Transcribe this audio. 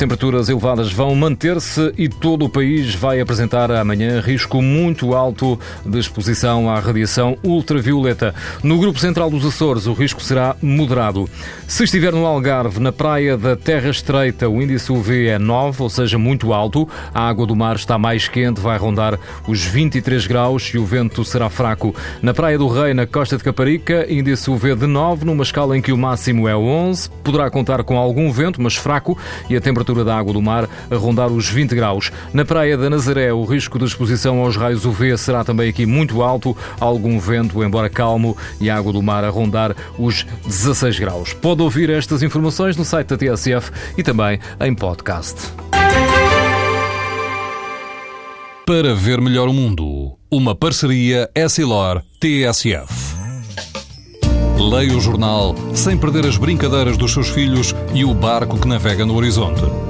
Temperaturas elevadas vão manter-se e todo o país vai apresentar amanhã risco muito alto de exposição à radiação ultravioleta. No grupo central dos Açores, o risco será moderado. Se estiver no Algarve, na praia da Terra Estreita, o índice UV é 9, ou seja, muito alto. A água do mar está mais quente, vai rondar os 23 graus e o vento será fraco. Na Praia do Rei, na costa de Caparica, índice UV de 9, numa escala em que o máximo é 11. Poderá contar com algum vento, mas fraco, e a temperatura temperatura da água do mar a rondar os 20 graus. Na praia da Nazaré, o risco de exposição aos raios UV será também aqui muito alto, algum vento, embora calmo, e a água do mar a rondar os 16 graus. Pode ouvir estas informações no site da TSF e também em podcast. Para ver melhor o mundo, uma parceria Essilor-TSF. Leia o jornal sem perder as brincadeiras dos seus filhos e o barco que navega no horizonte.